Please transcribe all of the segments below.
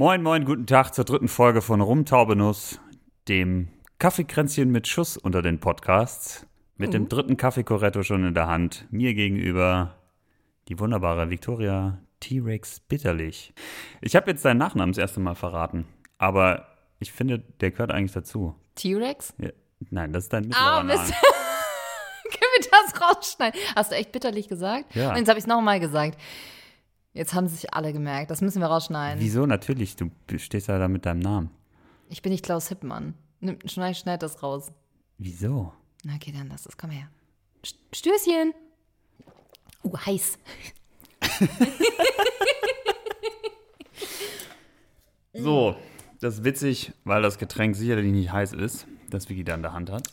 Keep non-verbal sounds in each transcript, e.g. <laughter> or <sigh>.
Moin, moin, guten Tag zur dritten Folge von Rumtaubenuss, dem Kaffeekränzchen mit Schuss unter den Podcasts. Mit dem dritten Kaffeekoretto schon in der Hand. Mir gegenüber die wunderbare Victoria T-Rex Bitterlich. Ich habe jetzt deinen Nachnamen das erste Mal verraten, aber ich finde, der gehört eigentlich dazu. T-Rex? Ja, nein, das ist dein Ah, mittlerer Mist. Name. <laughs> Können wir das rausschneiden? Hast du echt bitterlich gesagt? Ja. Und jetzt habe ich es nochmal gesagt. Jetzt haben sich alle gemerkt. Das müssen wir rausschneiden. Wieso? Natürlich, du stehst ja da mit deinem Namen. Ich bin nicht Klaus Hippmann. Nimm, schneid, schneid das raus. Wieso? Na, okay, dann lass es. Komm her. St- Stößchen. Uh, heiß. <laughs> So, das ist witzig, weil das Getränk sicherlich nicht heiß ist, das Vicky da in der Hand hat.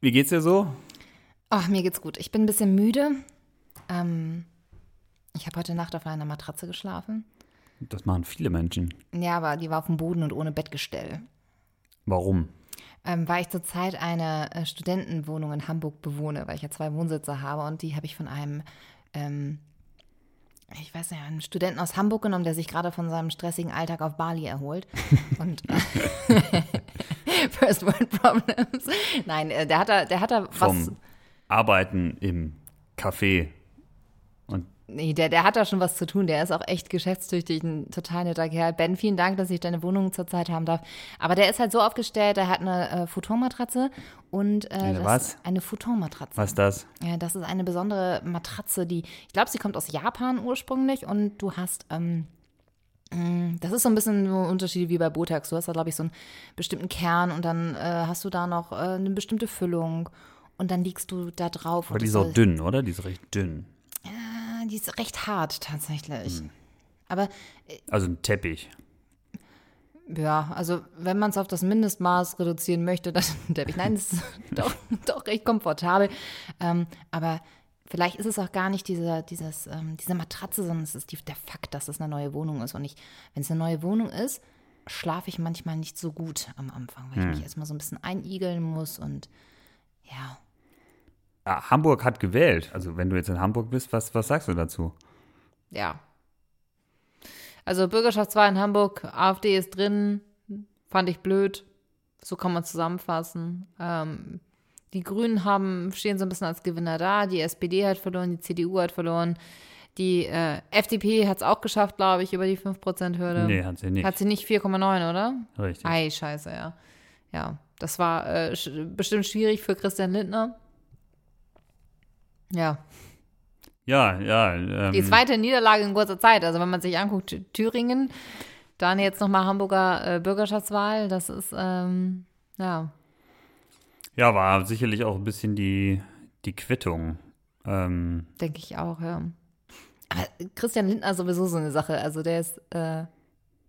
Wie geht's dir so? Ach, mir geht's gut. Ich bin ein bisschen müde. Ähm, ich habe heute Nacht auf einer Matratze geschlafen. Das machen viele Menschen. Ja, aber die war auf dem Boden und ohne Bettgestell. Warum? ähm, weil ich zurzeit eine äh, Studentenwohnung in Hamburg bewohne, weil ich ja zwei Wohnsitze habe und die habe ich von einem, ähm, ich weiß nicht, einem Studenten aus Hamburg genommen, der sich gerade von seinem stressigen Alltag auf Bali erholt. <laughs> und <laughs> First World Problems. Nein, äh, der hat da, der hat da was. Vom Arbeiten im Café. Nee, der, der hat da schon was zu tun. Der ist auch echt geschäftstüchtig, ein total netter Kerl. Ben, vielen Dank, dass ich deine Wohnung zurzeit haben darf. Aber der ist halt so aufgestellt, der hat eine äh, Futonmatratze und äh, Eine was? Eine Futonmatratze. was ist das? Ja, das ist eine besondere Matratze, die, ich glaube, sie kommt aus Japan ursprünglich und du hast, ähm, mh, das ist so ein bisschen so ein Unterschied wie bei Botax. Du hast da, glaube ich, so einen bestimmten Kern und dann äh, hast du da noch äh, eine bestimmte Füllung und dann liegst du da drauf. Aber die ist auch dünn, oder? Die ist recht dünn. Die ist recht hart tatsächlich. Hm. Aber Also ein Teppich. ja, also wenn man es auf das Mindestmaß reduzieren möchte, dann <laughs> der Nein, das ist <laughs> doch, doch recht komfortabel. Ähm, aber vielleicht ist es auch gar nicht diese, dieses, ähm, diese Matratze, sondern es ist die, der Fakt, dass es eine neue Wohnung ist. Und ich, wenn es eine neue Wohnung ist, schlafe ich manchmal nicht so gut am Anfang, weil ich mich erstmal so ein bisschen einigeln muss und ja. Ah, Hamburg hat gewählt. Also wenn du jetzt in Hamburg bist, was, was sagst du dazu? Ja. Also Bürgerschaftswahl in Hamburg, AfD ist drin, fand ich blöd. So kann man zusammenfassen. Ähm, die Grünen haben, stehen so ein bisschen als Gewinner da, die SPD hat verloren, die CDU hat verloren. Die äh, FDP hat es auch geschafft, glaube ich, über die 5%-Hürde. Nee, hat sie nicht. Hat sie nicht 4,9, oder? Richtig. Ei, scheiße, ja. Ja, das war äh, bestimmt schwierig für Christian Lindner. Ja, Ja, ja. Ähm, Die zweite Niederlage in kurzer Zeit. Also wenn man sich anguckt, Thü- Thüringen, dann jetzt nochmal Hamburger äh, Bürgerschaftswahl, das ist, ähm, ja. ja, war sicherlich auch ein bisschen die, die Quittung. Ähm, Denke ich auch, ja. Aber Christian Lindner ist sowieso so eine Sache. Also der ist, äh,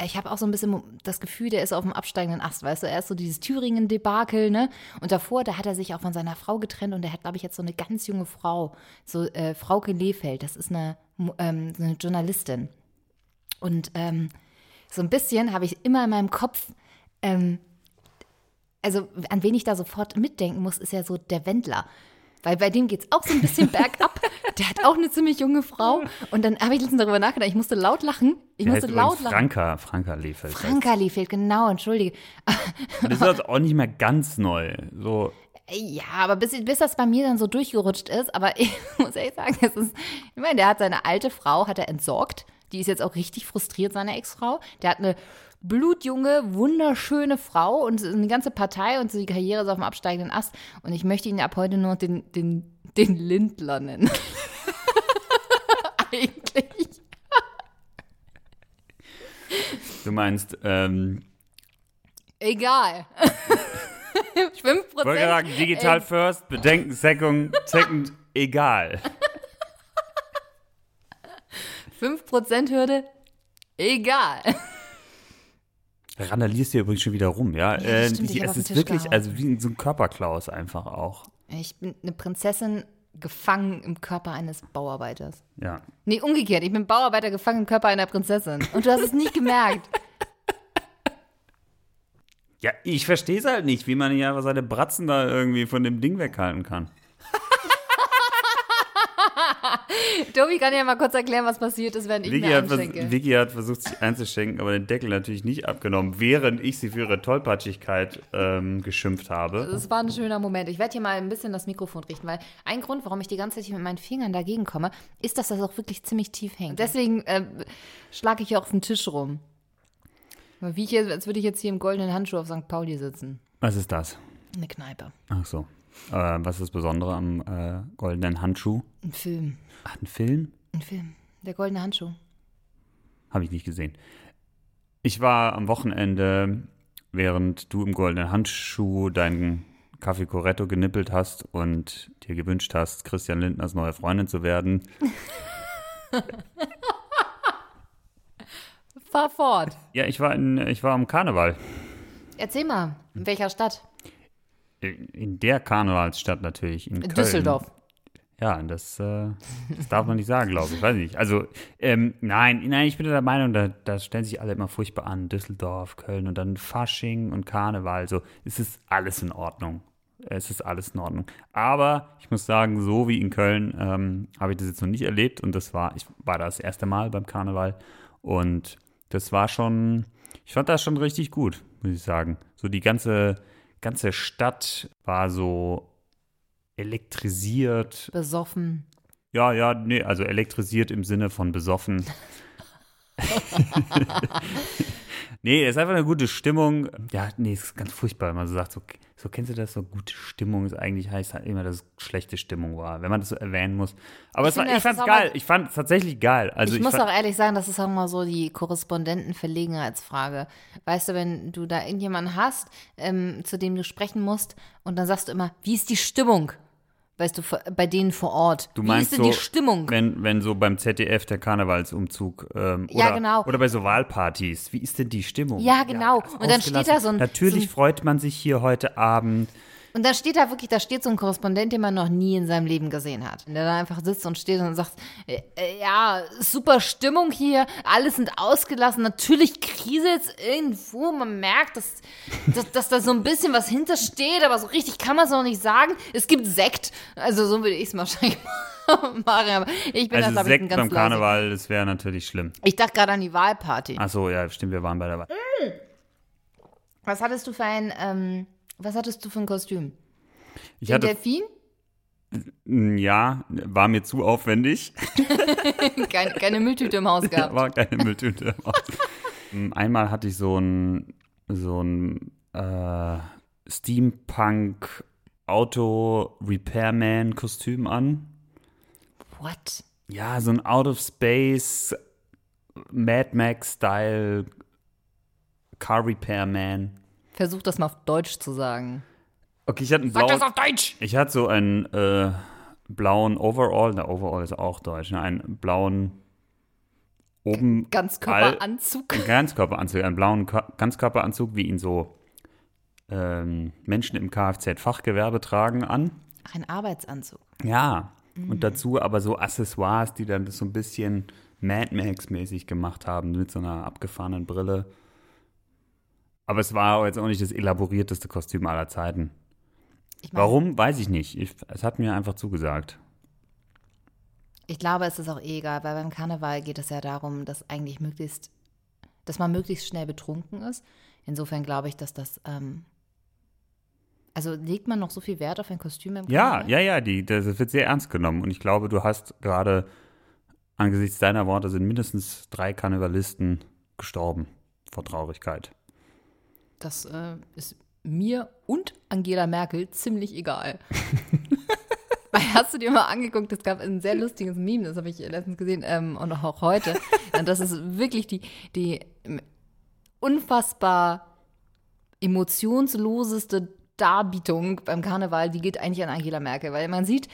ich habe auch so ein bisschen das Gefühl, der ist auf dem absteigenden Ast, weißt du? Er ist so dieses Thüringen-Debakel, ne? Und davor, da hat er sich auch von seiner Frau getrennt und er hat, glaube ich, jetzt so eine ganz junge Frau, so äh, Frauke Lehfeld, das ist eine, ähm, eine Journalistin. Und ähm, so ein bisschen habe ich immer in meinem Kopf, ähm, also an wen ich da sofort mitdenken muss, ist ja so der Wendler. Weil bei dem geht es auch so ein bisschen <laughs> bergab. Der hat auch eine ziemlich junge Frau. Und dann habe ich letztens darüber nachgedacht. Ich musste laut lachen. Ich der musste heißt laut lachen. Franka, Franka Lefeld. Franka Liefeld, genau, entschuldige. Das ist also auch nicht mehr ganz neu. So, Ja, aber bis, bis das bei mir dann so durchgerutscht ist, aber <laughs> ich muss ehrlich sagen, es ist, ich meine, der hat seine alte Frau, hat er entsorgt. Die ist jetzt auch richtig frustriert, seine Ex-Frau. Der hat eine blutjunge, wunderschöne Frau und eine ganze Partei und die Karriere ist auf dem absteigenden Ast. Und ich möchte ihn ab heute nur den, den, den Lindler nennen. <laughs> Eigentlich. du meinst, ähm, Egal. <laughs> 5 ich wollte sagen, digital first, Bedenken second, second, egal. 5%-Hürde, egal. Randalierst dir übrigens schon wieder rum, ja? Ja, äh, stimmt, ich es ist wirklich, gehauen. also wie so ein Körperklaus einfach auch. Ich bin eine Prinzessin gefangen im Körper eines Bauarbeiters. Ja. Nee, umgekehrt. Ich bin Bauarbeiter gefangen im Körper einer Prinzessin. Und du hast es nicht gemerkt. Ja, ich verstehe es halt nicht, wie man ja seine Bratzen da irgendwie von dem Ding weghalten kann. <laughs> Tobi kann ja mal kurz erklären, was passiert ist, wenn ich Vicky mir hat, einschenke. Vicky hat versucht, sich einzuschenken, aber den Deckel natürlich nicht abgenommen, während ich sie für ihre Tollpatschigkeit ähm, geschimpft habe. Das war ein schöner Moment. Ich werde hier mal ein bisschen das Mikrofon richten, weil ein Grund, warum ich die ganze Zeit hier mit meinen Fingern dagegen komme, ist, dass das auch wirklich ziemlich tief hängt. Deswegen äh, schlage ich hier auf den Tisch rum. Wie ich jetzt, als würde ich jetzt hier im goldenen Handschuh auf St. Pauli sitzen. Was ist das? Eine Kneipe. Ach so. Äh, was ist das Besondere am äh, goldenen Handschuh? Ein Film. Ach, ein Film? Ein Film. Der goldene Handschuh. Habe ich nicht gesehen. Ich war am Wochenende, während du im goldenen Handschuh deinen Kaffee Corretto genippelt hast und dir gewünscht hast, Christian Lindners neue Freundin zu werden, <laughs> Fahr fort. Ja, ich war, in, ich war am Karneval. Erzähl mal, in welcher Stadt? In der Karnevalsstadt natürlich. In Köln. Düsseldorf. Ja, das, äh, das darf man nicht sagen, glaube ich. Weiß nicht. Also, ähm, nein, nein, ich bin der Meinung, da, da stellen sich alle immer furchtbar an. Düsseldorf, Köln und dann Fasching und Karneval. So, es ist alles in Ordnung. Es ist alles in Ordnung. Aber ich muss sagen, so wie in Köln ähm, habe ich das jetzt noch nicht erlebt. Und das war, ich war da das erste Mal beim Karneval. Und das war schon, ich fand das schon richtig gut, muss ich sagen. So die ganze, ganze Stadt war so elektrisiert. Besoffen. Ja, ja, nee, also elektrisiert im Sinne von besoffen. <laughs> <laughs> nee, es ist einfach eine gute Stimmung. Ja, nee, es ist ganz furchtbar, wenn man so sagt, so, so kennst du das, so gute Stimmung ist eigentlich, heißt halt immer, dass es schlechte Stimmung war, wenn man das so erwähnen muss. Aber Ich es war, ich fand's geil. Ich fand es tatsächlich geil. Also ich, ich, muss auch ehrlich sagen, das ist auch mal so die Korrespondentenverlegenheitsfrage. Weißt du, wenn du da irgendjemanden hast, ähm, zu dem du sprechen musst, und dann sagst du immer, wie ist die Stimmung? Weißt du, bei denen vor Ort. Du wie meinst ist denn so, die Stimmung? Wenn, wenn so beim ZDF der Karnevalsumzug ähm, Ja, oder, genau. oder bei so Wahlpartys, wie ist denn die Stimmung? Ja, genau. ganz Und dann steht da so ein- Natürlich so ein- freut man sich hier heute Abend. Und da steht da wirklich, da steht so ein Korrespondent, den man noch nie in seinem Leben gesehen hat. Der da einfach sitzt und steht und sagt, äh, äh, ja, super Stimmung hier, alle sind ausgelassen, natürlich kriselt es irgendwo, man merkt, dass, dass, dass da so ein bisschen was hintersteht, aber so richtig kann man es noch nicht sagen. Es gibt Sekt, also so würde ich es <laughs> wahrscheinlich machen, aber ich bin Also das, glaube ich, ein Sekt ganz beim leise. Karneval, das wäre natürlich schlimm. Ich dachte gerade an die Wahlparty. Ach so, ja, stimmt, wir waren bei der Wahl. Was hattest du für ein, ähm, was hattest du für ein Kostüm? Ich Den hatte, Delfin? ja, war mir zu aufwendig. <laughs> Keine, keine Mülltüte im Haus <laughs> gehabt. war keine Mülltüte im Haus. Mm, Einmal hatte ich so ein, so ein äh, Steampunk Auto Repairman Kostüm an. What? Ja, so ein Out of Space Mad Max Style Car Repairman. Versuch das mal auf Deutsch zu sagen. Okay, ich hatte einen Sag blauen, das auf Deutsch! ich hatte so einen äh, blauen Overall, der Overall ist auch deutsch, ne? einen blauen oben Ganzkörperanzug. Ein Ganzkörperanzug, einen blauen Ka Ganzkörperanzug, wie ihn so ähm, Menschen im Kfz-Fachgewerbe tragen, an. Ach, ein Arbeitsanzug. Ja. Und dazu aber so Accessoires, die dann das so ein bisschen Mad Max-mäßig gemacht haben, mit so einer abgefahrenen Brille. Aber es war jetzt auch nicht das elaborierteste Kostüm aller Zeiten. Ich mein, Warum, weiß ich nicht. Ich, es hat mir einfach zugesagt. Ich glaube, es ist auch eh egal, weil beim Karneval geht es ja darum, dass eigentlich möglichst, dass man möglichst schnell betrunken ist. Insofern glaube ich, dass das, ähm, also legt man noch so viel Wert auf ein Kostüm im Ja, Karneval? ja, ja, die, das wird sehr ernst genommen. Und ich glaube, du hast gerade angesichts deiner Worte sind mindestens drei Karnevalisten gestorben vor Traurigkeit. Das äh, ist mir und Angela Merkel ziemlich egal. <laughs> Weil hast du dir mal angeguckt, es gab ein sehr lustiges Meme, das habe ich letztens gesehen ähm, und auch heute. <laughs> Und das ist wirklich die, die unfassbar emotionsloseste Darbietung beim Karneval, die geht eigentlich an Angela Merkel, weil man sieht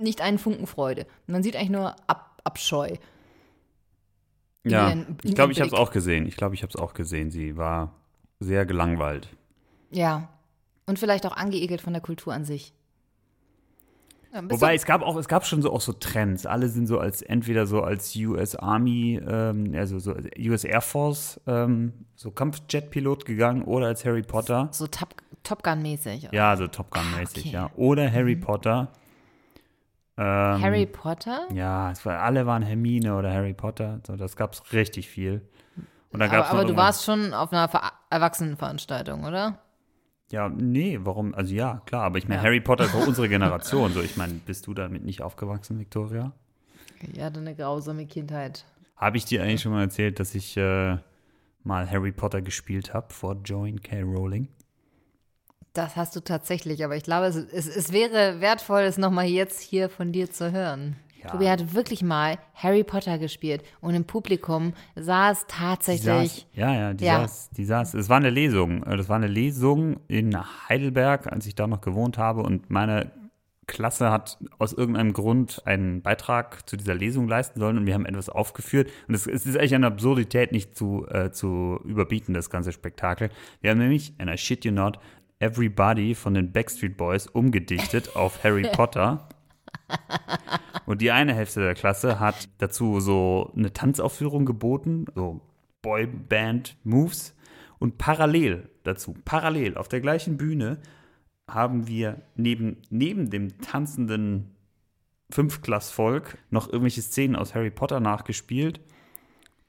nicht einen Funken Freude. Man sieht eigentlich nur Ab Abscheu. Ja, ihren- ich glaube, ich habe es auch gesehen. Ich glaube, ich habe es auch gesehen. Sie war sehr gelangweilt. Ja. Und vielleicht auch angeekelt von der Kultur an sich. Ja, Wobei es gab auch, es gab schon so auch so Trends. Alle sind so als entweder so als US Army, ähm, also so US Air Force, ähm, so Kampfjet-Pilot gegangen oder als Harry Potter. so Top, Top Gun-mäßig. Ja, so Top Gun-mäßig, okay. ja. Oder Harry Potter. Ähm, Harry Potter? Ja, es war, alle waren Hermine oder Harry Potter. So, das gab es richtig viel. Und dann Aber, gab's aber du warst schon auf einer Ver Erwachsenenveranstaltung, oder? Ja, nee, warum? Also ja, klar, aber ich meine, Ja. Harry Potter ist auch unsere <laughs> Generation. So, ich meine, bist du damit nicht aufgewachsen, Victoria? Ich hatte eine grausame Kindheit. Habe ich dir eigentlich schon mal erzählt, dass ich äh, mal Harry Potter gespielt habe vor Joan K. Rowling? Das hast du tatsächlich, aber ich glaube, es, es, es wäre wertvoll, es nochmal jetzt hier von dir zu hören. Ja. Tobi hat wirklich mal Harry Potter gespielt und im Publikum saß Die tatsächlich. saß, ja, ja, die Ja. saß, die saß. Es war eine Lesung. Äh, Das war eine Lesung in Heidelberg, als ich da noch gewohnt habe. Und meine Klasse hat aus irgendeinem Grund einen Beitrag zu dieser Lesung leisten sollen und wir haben etwas aufgeführt. Und es, es ist eigentlich eine Absurdität nicht zu, äh, zu überbieten, das ganze Spektakel. Wir haben nämlich, and I shit you not, Everybody von den Backstreet Boys umgedichtet auf Harry <laughs> Potter. Und die eine Hälfte der Klasse hat dazu so eine Tanzaufführung geboten, so Boyband-Moves. Und parallel dazu, parallel auf der gleichen Bühne, haben wir neben, neben dem tanzenden Fünfklassvolk noch irgendwelche Szenen aus Harry Potter nachgespielt.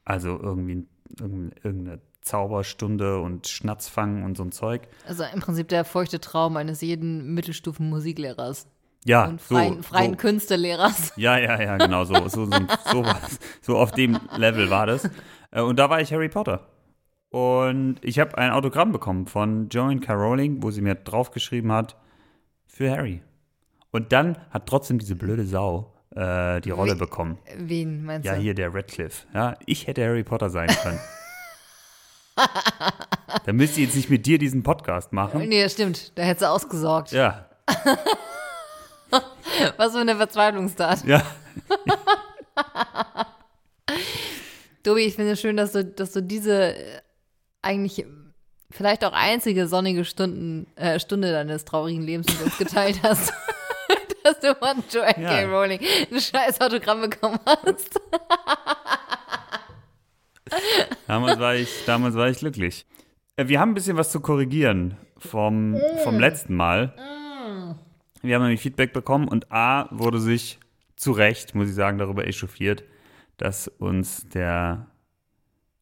Also irgendwie irgendeine, Zauberstunde und Schnatzfang und so ein Zeug. Also im Prinzip der feuchte Traum eines jeden Mittelstufen-Musiklehrers Ja, und so, freien, freien so. Künstlerlehrers. Ja, ja, ja, genau so. So, so, so, was, so auf dem Level war das. Äh, Und da war ich Harry Potter. Und ich habe ein Autogramm bekommen von Joan K. Rowling, wo sie mir draufgeschrieben hat, für Harry. Und dann hat trotzdem diese blöde Sau äh, die Rolle Wie- bekommen. Wen meinst Ja, du? hier der Radcliffe. Ja, ich hätte Harry Potter sein können. da müsst ihr jetzt nicht mit dir diesen Podcast machen. Nee, das stimmt. Da hättest du ausgesorgt. Ja, <laughs> <laughs> Was für eine Verzweiflungstat. ja. <laughs> Tobi, ich finde es schön, dass du, dass du diese äh, eigentlich vielleicht auch einzige sonnige Stunden, äh, Stunde deines traurigen Lebens mit uns geteilt <laughs> hast. dass du von Joanne Ja. K. Rowling ein scheiß Autogramm bekommen hast. Damals war ich, damals war ich glücklich. Äh, Wir haben ein bisschen was zu korrigieren vom, vom letzten Mal. Wir haben nämlich Feedback bekommen und A wurde sich zu Recht, muss ich sagen, darüber echauffiert, dass uns der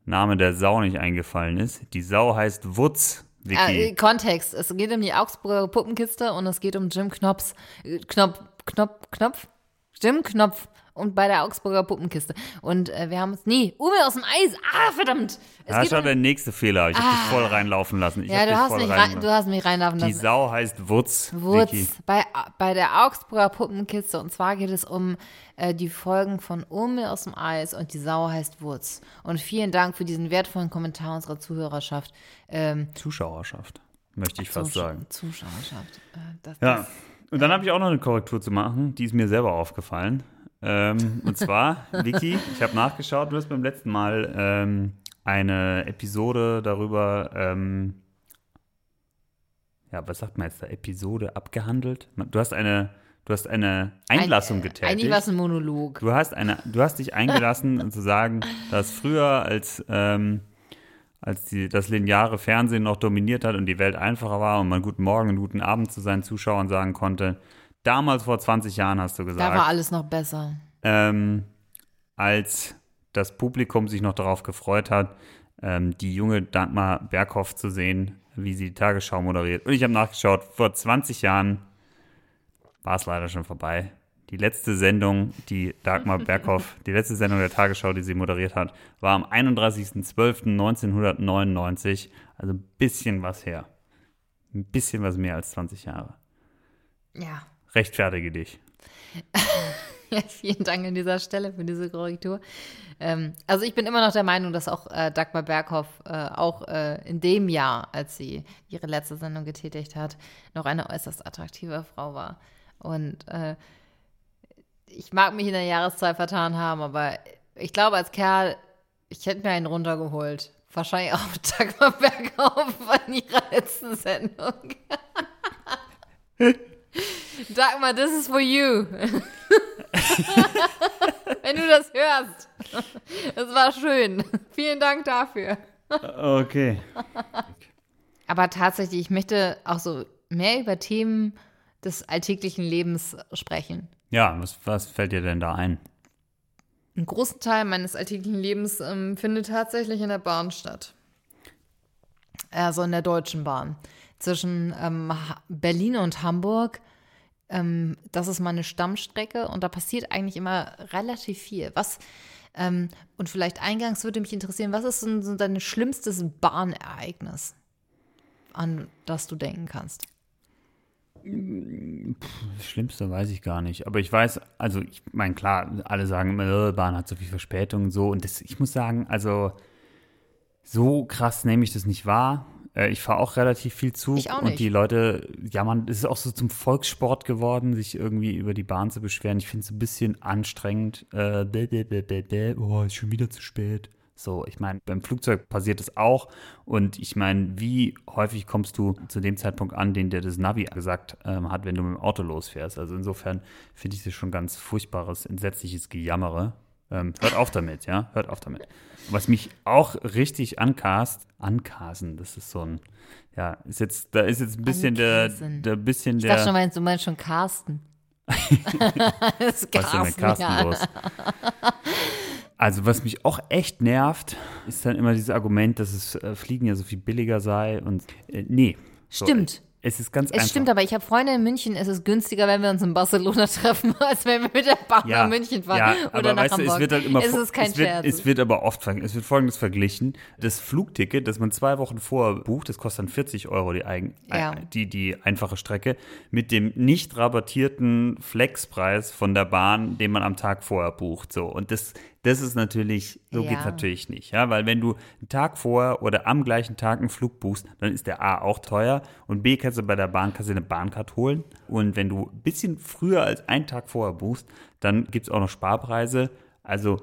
Name der Sau nicht eingefallen ist. Die Sau heißt Wutz, Äh. Kontext. Es geht um die Augsburger Puppenkiste und es geht um Jim Knops, äh, Knopf, Knopf, Knopf, Jim Knopf und bei der Augsburger Puppenkiste. Und äh, wir haben uns, nee, Ume aus dem Eis. Ah, verdammt. Es Ja, geht schon der nächste Fehler. Ich habe dich voll reinlaufen lassen. Ich ja, du hast, mich rein- du hast mich reinlaufen Die lassen. Sau heißt Wutz, Wurz Vicky. bei, bei der Augsburger Puppenkiste. Und zwar geht es um äh, die Folgen von Ume aus dem Eis und die Sau heißt Wurz. Und vielen Dank für diesen wertvollen Kommentar unserer Zuhörerschaft. Ähm, Zuschauerschaft, möchte ich fast Zusch- sagen. Zuschauerschaft. Äh, das, Ja, das, und dann habe ich auch noch eine Korrektur zu machen, die ist mir selber aufgefallen. Ähm, und zwar, <laughs> Vicky, ich habe nachgeschaut, du hast beim letzten Mal ähm, eine Episode darüber, ähm, ja, was sagt man jetzt da, Episode abgehandelt? Du hast eine, du hast eine Einlassung Ein- getätigt. Eigentlich war es ein Monolog. Du hast eine, du hast dich eingelassen, zu sagen, dass früher als ähm, als die, das lineare Fernsehen noch dominiert hat und die Welt einfacher war und man guten Morgen und guten Abend zu seinen Zuschauern sagen konnte. Damals vor 20 Jahren hast du Da war gesagt, alles noch besser. ähm, als das Publikum sich noch darauf gefreut hat, ähm, die junge Dagmar Berghoff zu sehen, wie sie die Tagesschau moderiert. Und ich habe nachgeschaut, vor 20 Jahren war es leider schon vorbei. Die letzte Sendung, die Dagmar <laughs> Berghoff, die letzte Sendung der Tagesschau, die sie moderiert hat, war am 31.12.1999. Also ein bisschen was her. Ein bisschen was mehr als 20 Jahre. Ja. Rechtfertige dich. <laughs> Ja, vielen Dank an dieser Stelle für diese Korrektur. Ähm, also ich bin immer noch der Meinung, dass auch äh, Dagmar Berghoff äh, auch äh, in dem Jahr, als sie ihre letzte Sendung getätigt hat, noch eine äußerst attraktive Frau war. Und äh, ich mag mich in der Jahreszahl vertan haben, aber ich glaube als Kerl, ich hätte mir einen runtergeholt. Wahrscheinlich auch Dagmar Berghoff von ihrer letzten Sendung. <laughs> Dagmar, this is for you. <laughs> Wenn du das hörst. Es war schön. Vielen Dank dafür. Okay. Aber tatsächlich, ich möchte auch so mehr über Themen des alltäglichen Lebens sprechen. Ja, was, was fällt dir denn da ein? Ein großen Teil meines alltäglichen Lebens ähm, findet tatsächlich in der Bahn statt. Also in der Deutschen Bahn. Zwischen ähm, Berlin und Hamburg. Ähm, das ist meine Stammstrecke und da passiert eigentlich immer relativ viel. Was, ähm, und vielleicht eingangs würde mich interessieren, was ist so dein schlimmstes Bahnereignis, an das du denken kannst? Das Schlimmste weiß ich gar nicht. Aber ich weiß, also ich meine, klar, alle sagen immer, Bahn hat so viel Verspätung und so. Und das, ich muss sagen, also so krass nehme ich das nicht wahr. Äh, ich fahre auch relativ viel Zug. Ich auch Und nicht. die Leute, ja, man, es ist auch so zum Volkssport geworden, sich irgendwie über die Bahn zu beschweren. Ich finde es ein bisschen anstrengend. Äh, bäh, bäh, bäh. oh, ist schon wieder zu spät. So, ich meine, beim Flugzeug passiert es auch. Und ich meine, wie häufig kommst du zu dem Zeitpunkt an, den dir das Navi gesagt ähm, hat, wenn du mit dem Auto losfährst? Also insofern finde ich das schon ganz furchtbares, entsetzliches Gejammere. Ähm, hört auf damit, ja? Hört auf damit. Was mich auch richtig ankast, ankasen, das ist so ein, ja, ist jetzt, da ist jetzt ein bisschen der, Ankasen. der bisschen Ich der. dachte schon, meinst, du meinst schon Carsten. <laughs> <laughs> das ist Was ist denn mit Carsten ja. los? <laughs> Also, was mich auch echt nervt, ist dann immer dieses Argument, dass es äh, Fliegen ja so viel billiger sei und äh, nee. So, Stimmt. es ist ganz Es einfach. stimmt, aber ich habe Freunde in München, es ist günstiger, wenn wir uns in Barcelona <laughs> treffen, als wenn wir mit der Bahn ja, nach München fahren ja, oder aber nach weißt Hamburg. Du, es wird halt immer es ist kein es wird, Scherz. Es wird aber oft, es wird folgendes verglichen. Das Flugticket, das man zwei Wochen vorher bucht, das kostet dann 40 Euro die, eigen, Ja. äh, die, die einfache Strecke, mit dem nicht rabattierten Flexpreis von der Bahn, den man am Tag vorher bucht. So. Und das, das ist natürlich, so Ja. geht's natürlich nicht. Ja? Weil wenn du einen Tag vorher oder am gleichen Tag einen Flug buchst, dann ist der A auch teuer und B kannst du bei der Bahn kannst du eine Bahncard holen. Und wenn du ein bisschen früher als einen Tag vorher buchst, dann gibt es auch noch Sparpreise. Also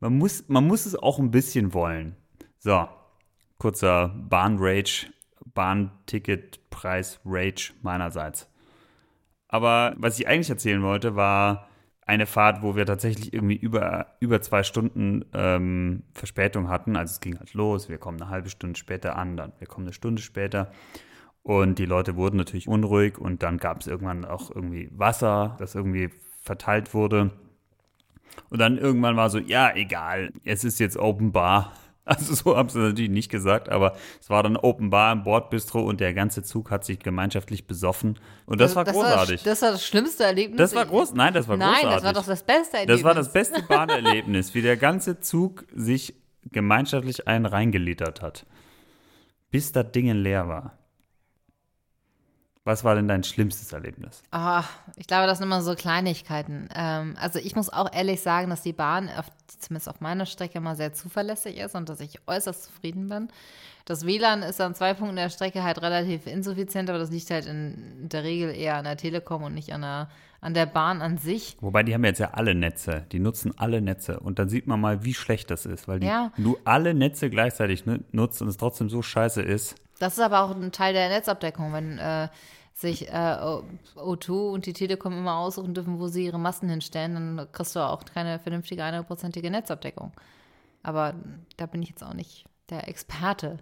man muss, man muss es auch ein bisschen wollen. So, kurzer Bahn-Rage, Bahnticketpreis-Rage meinerseits. Aber was ich eigentlich erzählen wollte, war eine Fahrt, wo wir tatsächlich irgendwie über, über zwei Stunden ähm, Verspätung hatten. Also es ging halt los, wir kommen eine halbe Stunde später an, dann wir kommen eine Stunde später. Und die Leute wurden natürlich unruhig und dann gab es irgendwann auch irgendwie Wasser, das irgendwie verteilt wurde. Und dann irgendwann war so, ja, egal, es ist jetzt Open Bar. <laughs> Also so haben sie natürlich nicht gesagt, aber es war dann Open Bar im Bordbistro und der ganze Zug hat sich gemeinschaftlich besoffen. Und das war großartig. das war das schlimmste Erlebnis. Das war groß. Nein, das war Nein, großartig. das war doch das beste Erlebnis. Das war das beste Bahnerlebnis, <laughs> wie der ganze Zug sich gemeinschaftlich einen reingelittert hat. Bis das Ding leer war. Was war denn dein schlimmstes Erlebnis? Ah, ich glaube, das sind immer so Kleinigkeiten. Ähm, also ich muss auch ehrlich sagen, dass die Bahn, auf, zumindest auf meiner Strecke, immer sehr zuverlässig ist und dass ich äußerst zufrieden bin. Das WLAN ist an zwei Punkten der Strecke halt relativ insuffizient, aber das liegt halt in der Regel eher an der Telekom und nicht an der, an der Bahn an sich. Wobei die haben jetzt ja alle Netze, die nutzen alle Netze und dann sieht man mal, wie schlecht das ist, weil die Ja. du alle Netze gleichzeitig nu- nutzt und es trotzdem so scheiße ist. Das ist aber auch ein Teil der Netzabdeckung, wenn äh, sich äh, O- O2 und die Telekom immer aussuchen dürfen, wo sie ihre Masten hinstellen, dann kriegst du auch keine vernünftige 100%ige Netzabdeckung. Aber da bin ich jetzt auch nicht der Experte.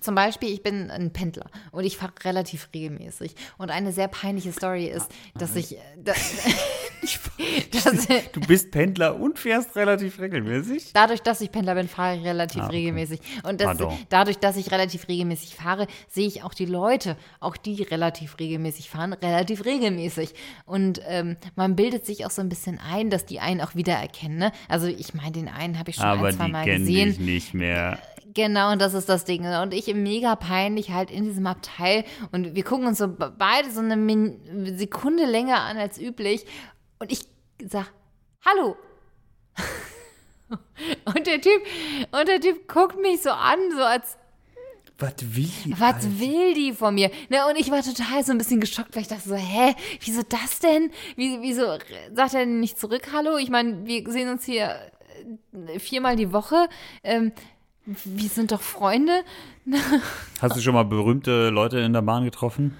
Zum Beispiel, ich bin ein Pendler und ich fahre relativ regelmäßig. Und eine sehr peinliche Story ist, dass ich. Da, <laughs> <laughs> dass, Du bist Pendler und fährst relativ regelmäßig. Dadurch, dass ich Pendler bin, fahre ich relativ Ah, okay. regelmäßig. Und das, dadurch, dass ich relativ regelmäßig fahre, sehe ich auch die Leute, auch die relativ regelmäßig fahren, relativ regelmäßig. Und ähm, man bildet sich auch so ein bisschen ein, dass die einen auch wiedererkennen. Ne? Also ich meine, den einen habe ich schon Aber ein, zwei die Mal gesehen. dich nicht mehr. Genau, und das ist das Ding. Und ich mega peinlich halt in diesem Abteil. Und wir gucken uns so be- beide so eine Min Sekunde länger an als üblich. Und ich sag, hallo. <laughs> und der Typ, und der Typ guckt mich so an, so als, Was will die? was Alter? will die von mir? Ne, und ich war total so ein bisschen geschockt, weil ich dachte so, hä, wieso das denn? Wie, wieso sagt er denn nicht zurück, hallo? Ich meine, wir sehen uns hier äh, viermal die Woche. Ähm, wir sind doch Freunde. <laughs> Hast du schon mal berühmte Leute in der Bahn getroffen?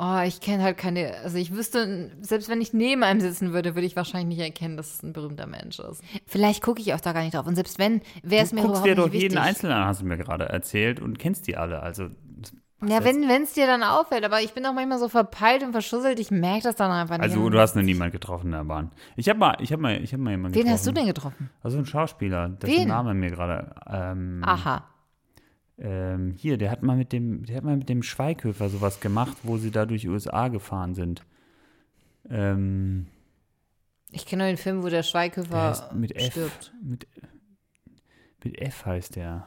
Oh, ich kenne halt keine, also ich wüsste, selbst wenn ich neben einem sitzen würde, würde ich wahrscheinlich nicht erkennen, dass es ein berühmter Mensch ist. Vielleicht gucke ich auch da gar nicht drauf. Und selbst wenn, wäre es Du mir guckst überhaupt dir nicht doch jeden wichtig. Einzelnen an, hast du mir gerade erzählt und kennst die alle. Also Ja, wenn es dir dann auffällt, aber ich bin auch manchmal so verpeilt und verschusselt, ich merke das dann einfach nicht. Also du hast noch niemanden getroffen in der Bahn. Ich habe mal, ich habe mal, ich habe mal jemanden Wen getroffen. hast du denn getroffen? Also ein Schauspieler, dessen Wen? Name mir gerade. Ähm, Aha. Ähm, hier, der hat mal mit dem, der hat mal mit dem Schweighöfer sowas gemacht, wo sie da durch die USA gefahren sind. Ähm, Ich kenne nur den Film, wo der der Schweighöfer heißt mit F. stirbt. Mit, mit F heißt der.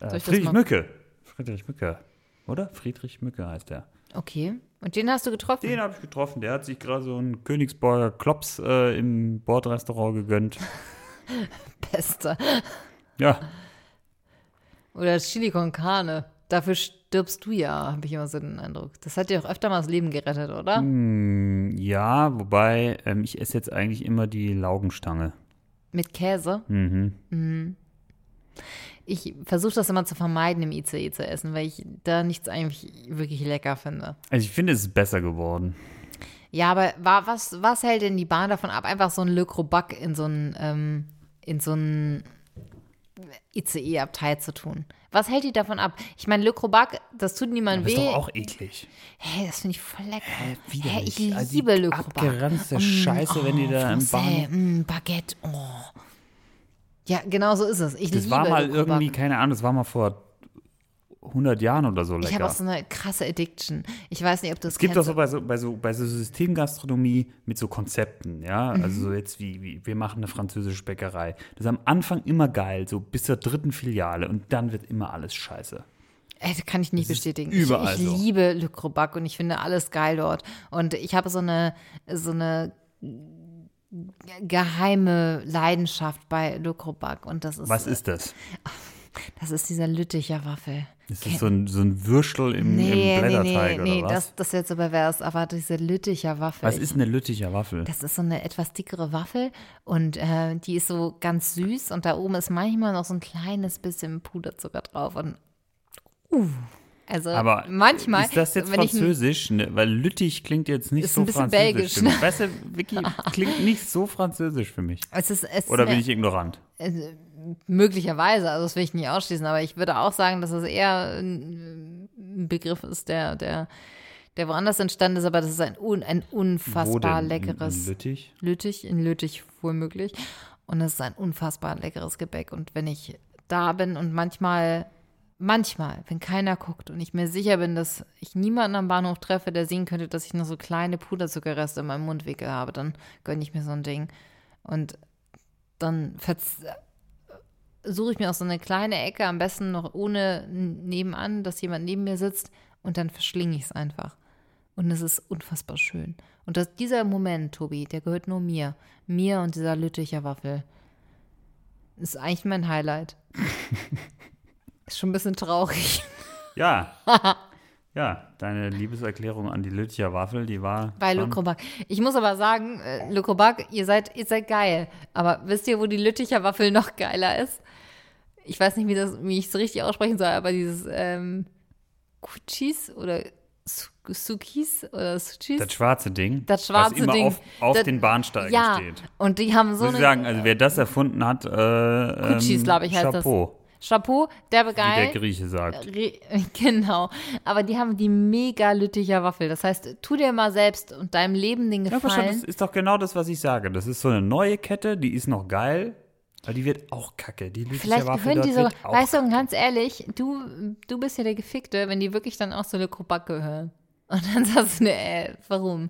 Äh, Friedrich Mücke. Friedrich Mücke. Oder? Friedrich Mücke heißt der. Okay. Und den hast du getroffen? Den habe ich getroffen. Der hat sich gerade so einen Königsborger Klops äh, im Bordrestaurant gegönnt. <laughs> Beste. Ja, Oder Chili con Carne. Dafür stirbst du ja, habe ich immer so den Eindruck. Das hat dir auch öfter mal das Leben gerettet, oder? Hm. ja, wobei ähm, ich esse jetzt eigentlich immer die Laugenstange. Mit Käse. Mhm. Ich versuche das immer zu vermeiden, im ICE zu essen, weil ich da nichts eigentlich wirklich lecker finde. Also ich finde, es ist besser geworden. Ja, aber war, was, was hält denn die Bahn davon ab, einfach so ein Le Crobac in so ein, ähm, in so ein ICE-Abteil zu tun? Was hält die davon ab? Ich meine, Le Crobac, das tut niemandem Das ist weh. doch auch eklig. Hey, das finde ich voll lecker. Hey, widerlich. ich Also liebe Le Crobac. abgeranzte Scheiße, wenn die da im Français, mm, Baguette, oh. Ja, genau so ist es. Ich Das liebe war mal irgendwie, keine Ahnung, das war mal vor 100 Jahren oder so Ich habe lecker. auch so eine krasse Addiction. Ich weiß nicht, ob du das Es gibt kennst. so bei so, bei so, bei so Systemgastronomie mit so Konzepten, ja. Mhm. Also so jetzt wie, wie, wir machen eine französische Bäckerei. Das ist am Anfang immer geil, so bis zur dritten Filiale und dann wird immer alles scheiße. Ey, das kann ich nicht Das bestätigen. überall ich ich so. liebe Le Crobac und ich finde alles geil dort. Und ich habe so eine, so eine geheime Leidenschaft bei Le Crobac. Und das ist, Was ist das? <laughs> das ist dieser Lütticher Waffel. Ist das so ein, so ein Würstel im, Nee, im nee, Blätterteig nee, nee, oder was? das, das ist jetzt so pervers, aber diese Lütticher Waffel. was ist eine Lütticher Waffel? Das ist so eine etwas dickere Waffel und äh, die ist so ganz süß und da oben ist manchmal noch so ein kleines bisschen Puderzucker drauf und uh, also Aber manchmal, ist das jetzt wenn ich französisch? Ne, Weil Lüttich klingt jetzt nicht so französisch belgisch, ne? Weißt du, Vicky, klingt nicht so französisch für mich. es ist, es Oder bin ich ignorant? möglicherweise, also das will ich nicht ausschließen, aber ich würde auch sagen, dass es eher ein Begriff ist, der, der, der woanders entstanden ist, aber das ist ein, un, ein unfassbar denn? Leckeres. In Lüttich? Lüttich, in Lüttich womöglich. Und es ist ein unfassbar leckeres Gebäck. Und wenn ich da bin und manchmal, manchmal, wenn keiner guckt und ich mir sicher bin, dass ich niemanden am Bahnhof treffe, der sehen könnte, dass ich noch so kleine Puderzuckerreste in meinem Mundwinkel habe, dann gönne ich mir so ein Ding. Und dann suche ich mir auch so eine kleine Ecke, am besten noch ohne nebenan, dass jemand neben mir sitzt und dann verschlinge ich es einfach. Und es ist unfassbar schön. Und das, dieser Moment, Tobi, der gehört nur mir. Mir und dieser Lütticher Waffel. Ist eigentlich mein Highlight. <laughs> ist schon ein bisschen traurig. <laughs> Ja. ja, deine Liebeserklärung an die Lütticher Waffel, die war. Bei Crobac. Ich muss aber sagen, äh, Le Crobac, ihr seid, ihr seid geil. Aber wisst ihr, wo die Lütticher Waffel noch geiler ist? Ich weiß nicht, wie, das, wie ich es richtig aussprechen soll, aber dieses ähm, Kuchis oder Su- Sukis oder Suchis. Das schwarze Ding. Das schwarze was immer Ding. auf, auf Das- den Bahnsteigen ja, steht. und die haben so Muss ich sagen, also wer das erfunden hat, äh, Kutschis, ähm, glaub ich, heißt das. Chapeau, Chapeau, derbe wie geil. der Grieche sagt. Re <laughs> genau. Aber die haben die mega Lütticher Waffel. Das heißt, tu dir mal selbst und deinem Leben den Ja, Gefallen. das ist doch genau das, was ich sage. Das ist so eine neue Kette, die ist noch geil, aber die wird auch kacke. Die Lütticher Vielleicht Waffel hören die so, weißt du, ganz ehrlich, du, du bist ja der Gefickte, wenn die wirklich dann auch so eine Krobak gehören. Und dann sagst du, nee, äh, warum?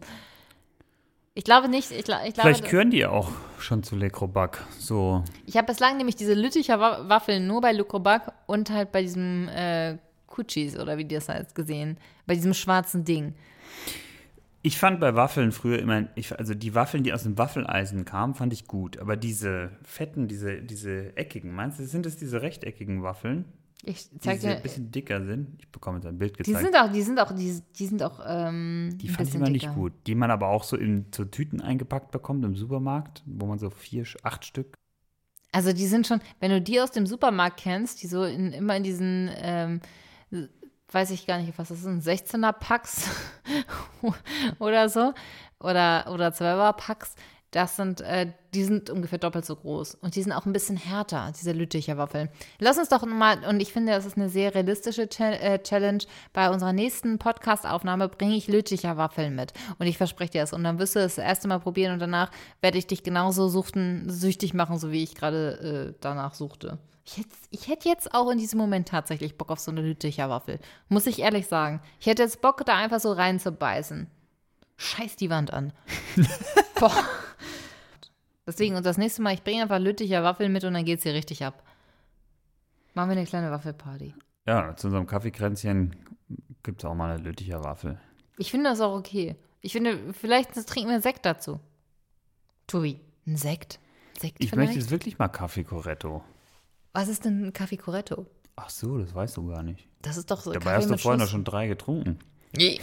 Ich glaube nicht, ich, ich glaube, Vielleicht gehören die auch schon zu Le Crobac. So, ich habe bislang nämlich diese Lütticher Wa- Waffeln nur bei Le Crobac und halt bei diesem äh, Kuchis oder wie das heißt gesehen, bei diesem schwarzen Ding. Ich fand bei Waffeln früher immer, ich, also die Waffeln, die aus dem Waffeleisen kamen, fand ich gut. Aber diese fetten, diese, diese eckigen, meinst du, sind es diese rechteckigen Waffeln, Ich die zeig so dir, ein bisschen dicker sind? Ich bekomme jetzt ein Bild die gezeigt. sind auch, die sind auch, die, die sind auch, ähm, Die fand ich immer nicht gut. Die man aber auch so in so Tüten eingepackt bekommt im Supermarkt, wo man so vier, acht Stück. Also die sind schon, wenn du die aus dem Supermarkt kennst, die so in, immer in diesen, ähm, weiß ich gar nicht, was das sind, 16er Packs oder so oder oder 12er Packs, Das sind, äh, die sind ungefähr doppelt so groß. Und die sind auch ein bisschen härter, diese Lütticher Waffeln. Lass uns doch mal, und ich finde, das ist eine sehr realistische äh, Challenge. Bei unserer nächsten Podcast-Aufnahme bringe ich Lütticher Waffeln mit. Und ich verspreche dir das. Und dann wirst du das, das erste Mal probieren und danach werde ich dich genauso suchten, süchtig machen, so wie ich gerade äh, danach suchte. Ich hätte, ich hätte jetzt auch in diesem Moment tatsächlich Bock auf so eine Lütticher Waffel. Muss ich ehrlich sagen. Ich hätte jetzt Bock, da einfach so reinzubeißen. Scheiß die Wand an. <laughs> Boah. Deswegen, und das nächste Mal, ich bringe einfach Lütticher Waffeln mit und dann geht's hier richtig ab. Machen wir eine kleine Waffelparty. Ja, zu unserem Kaffeekränzchen gibt es auch mal eine Lütticher Waffel. Ich finde das auch okay. Ich finde, vielleicht trinken wir Sekt dazu. Tobi, ein Sekt? Sekt Ich vielleicht? möchte jetzt wirklich mal Kaffee Corretto. Was ist denn ein Kaffee Corretto? Ach so, das weißt du gar nicht. Das ist doch so Dabei Kaffee hast du vorhin doch schon drei getrunken. Nee.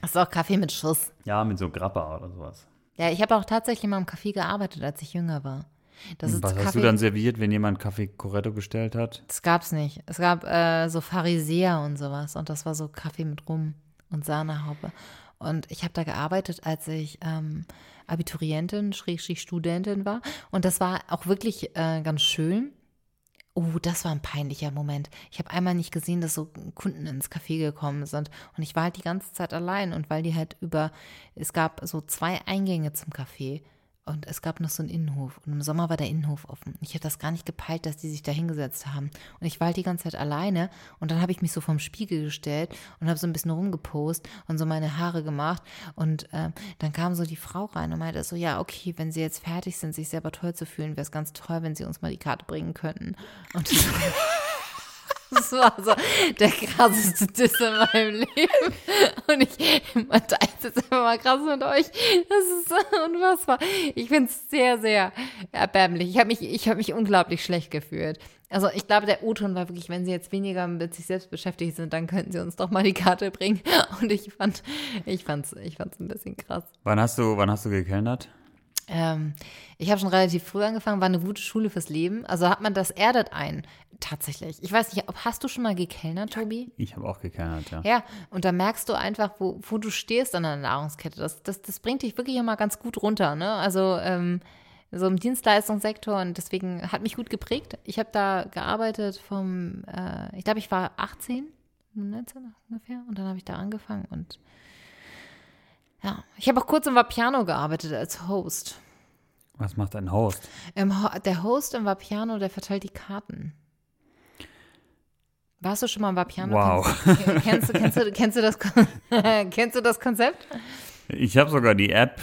das ist auch Kaffee mit Schuss. Ja, mit so Grappa oder sowas. Ja, ich habe auch tatsächlich mal im Café gearbeitet, als ich jünger war. Das ist Was Kaffee. hast du dann serviert, wenn jemand Kaffee Corretto bestellt hat? Das gab's nicht. Es gab äh, so Pharisäer und sowas und das war so Kaffee mit Rum und Sahnehaube. Und ich habe da gearbeitet, als ich ähm, Abiturientin, Schrägstrich Studentin war. Und das war auch wirklich äh, ganz schön. Oh, das war ein peinlicher Moment. Ich habe einmal nicht gesehen, dass so Kunden ins Café gekommen sind. Und ich war halt die ganze Zeit allein. Und weil die halt über, es gab so zwei Eingänge zum Café. Und es gab noch so einen Innenhof. Und im Sommer war der Innenhof offen. Ich hätte das gar nicht gepeilt, dass die sich da hingesetzt haben. Und ich war halt die ganze Zeit alleine. Und dann habe ich mich so vom Spiegel gestellt und habe so ein bisschen rumgepost und so meine Haare gemacht. Und ähm, dann kam so die Frau rein und meinte so, ja, okay, wenn Sie jetzt fertig sind, sich selber toll zu fühlen, wäre es ganz toll, wenn Sie uns mal die Karte bringen könnten. Und <laughs> das war so der krasseste Diss in meinem Leben. Und ich meinte jetzt einfach mal krass mit euch. Das ist so unfassbar. Ich finde es sehr, sehr erbärmlich. Ich habe mich, ich habe mich unglaublich schlecht gefühlt. Also ich glaube, der O-Ton war wirklich, wenn Sie jetzt weniger mit sich selbst beschäftigt sind, dann könnten Sie uns doch mal die Karte bringen. Und ich fand, ich fand's, ich fand's ein bisschen krass. Wann hast du, wann hast du gekellnert? Ähm, ich habe schon relativ früh angefangen, war eine gute Schule fürs Leben. Also hat man das erdet ein, tatsächlich. Ich weiß nicht, ob hast du schon mal gekellnert, Tobi? Ich habe auch gekellnert, ja. Ja, und da merkst du einfach, wo, wo du stehst an der Nahrungskette. Das, das, das bringt dich wirklich immer ganz gut runter, ne? Also ähm, so im Dienstleistungssektor und deswegen hat mich gut geprägt. Ich habe da gearbeitet vom, äh, ich glaube, ich war 18, 19 ungefähr und dann habe ich da angefangen und ja, ich habe auch kurz im Vapiano gearbeitet als Host. Was macht ein Host? Ho- der Host im Vapiano, der verteilt die Karten. Warst du schon mal im Vapiano? Wow. Kennst, kennst, du, kennst, du, kennst, du das, <laughs> kennst du das Konzept? Ich habe sogar die App.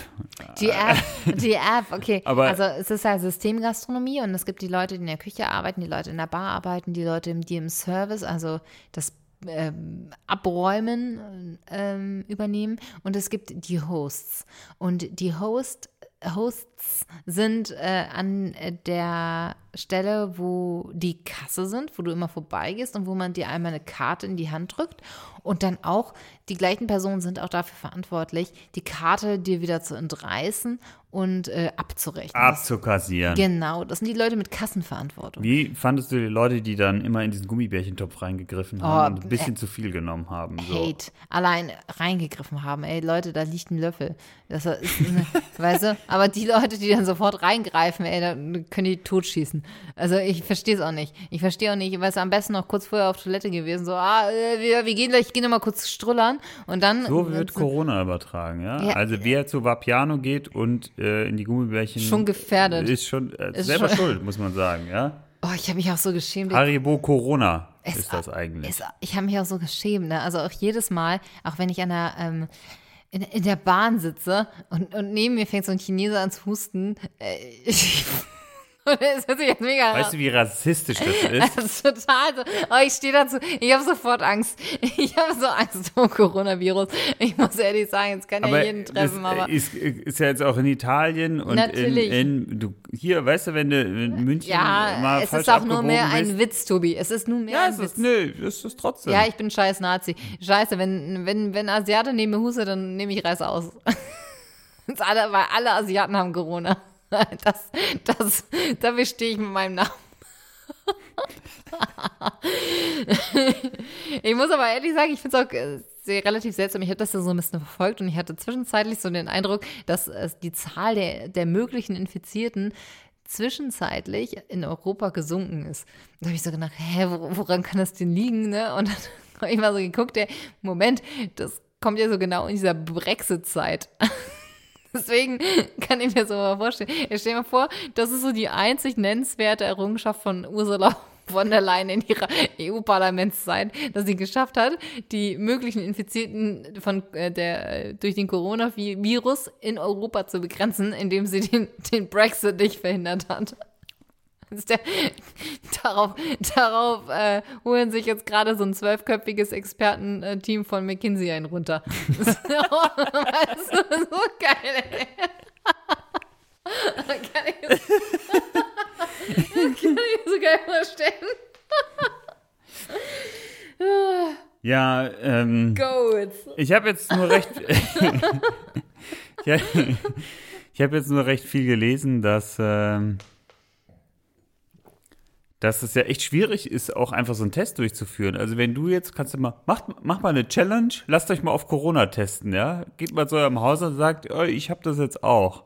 Die App, die App, okay. Aber- also es ist ja Systemgastronomie und es gibt die Leute, die in der Küche arbeiten, die Leute in der Bar arbeiten, die Leute, die im Service, also das ähm, Abräumen ähm, übernehmen und es gibt die Hosts. Und die Host, Hosts sind äh, an der Stelle, wo die Kasse sind, wo du immer vorbeigehst und wo man dir einmal eine Karte in die Hand drückt. Und dann auch, die gleichen Personen sind auch dafür verantwortlich, die Karte dir wieder zu entreißen und äh, abzurechnen. Abzukassieren. Genau, das sind die Leute mit Kassenverantwortung. Wie fandest du die Leute, die dann immer in diesen Gummibärchentopf reingegriffen haben und ein bisschen zu viel genommen haben? So. Hate, allein reingegriffen haben. Ey, Leute, da liegt ein Löffel. Das ist, eine, <laughs> weißt du? Aber die Leute, die dann sofort reingreifen, ey, da können die totschießen. Also ich verstehe es auch nicht. Ich verstehe auch nicht, weißt du, am besten noch kurz vorher auf Toilette gewesen, so, ah, äh, wir, wir gehen gleich, ich gehe noch mal kurz strullern und dann. So wird Corona übertragen, ja? Ja. Also wer zu Vapiano geht und äh, in die Gummibärchen Schon gefährdet. ist schon äh, Ist selber schon- schuld, muss man sagen, ja? Oh, ich habe mich auch so geschämt. Haribo Corona Es- ist das eigentlich. Es, ich habe mich auch so geschämt, ne? Also auch jedes Mal, auch wenn ich an der, ähm, in, in der Bahn sitze und, und neben mir fängt so ein Chineser an zu husten. Äh, <laughs> ich, es hört sich jetzt mega weißt du, wie rassistisch das <laughs> ist? Das ist total so. Oh, ich stehe dazu. Ich habe sofort Angst. Ich habe so Angst vor Coronavirus. Ich muss ehrlich sagen, es kann ja aber jeden treffen, es aber. ist, ist ja jetzt auch in Italien und in, Natürlich. in du, hier, weißt du, wenn du in München ja, mal es ist auch nur mehr bist, ein Witz, Tobi. Es ist nur mehr Ja, ein es Witz. ist, nö, es ist trotzdem. Ja, ich bin scheiß Nazi. Scheiße, wenn, wenn, wenn Asiate neben mir huste, dann nehme ich Reis aus. Das <laughs> alle, weil alle Asiaten haben Corona. <laughs> Das, das, dafür stehe ich mit meinem Namen. <laughs> Ich muss aber ehrlich sagen, ich finde es auch sehr, relativ seltsam. Ich habe das ja so ein bisschen verfolgt und ich hatte zwischenzeitlich so den Eindruck, dass die Zahl der, der möglichen Infizierten zwischenzeitlich in Europa gesunken ist. Da habe ich so gedacht, hä, woran kann das denn liegen? Ne? Und dann <laughs> habe ich mal so geguckt, der Moment, das kommt ja so genau in dieser Brexit-Zeit. <laughs> Deswegen kann ich mir so mal vorstellen. Ich stell mir vor, das ist so die einzig nennenswerte Errungenschaft von Ursula von der Leyen in ihrer EU-Parlamentszeit, dass sie geschafft hat, die möglichen Infizierten von äh, der durch den Coronavirus in Europa zu begrenzen, indem sie den, den Brexit nicht verhindert hat. Der, <laughs> darauf darauf äh, holen sich jetzt gerade so ein zwölfköpfiges Expertenteam von McKinsey einen runter. <laughs> so, so geil, ey. <laughs> kann ich, kann ich so geil vorstellen. Ja, ähm. Goats. Ich habe jetzt nur recht. ich habe jetzt nur recht viel gelesen, dass. Ähm, dass es ja echt schwierig ist, auch einfach so einen Test durchzuführen. Also wenn du jetzt, kannst du mal, macht, mach mal eine Challenge, lasst euch mal auf Corona testen, ja? Geht mal zu eurem Haus und sagt, oh, ich habe das jetzt auch.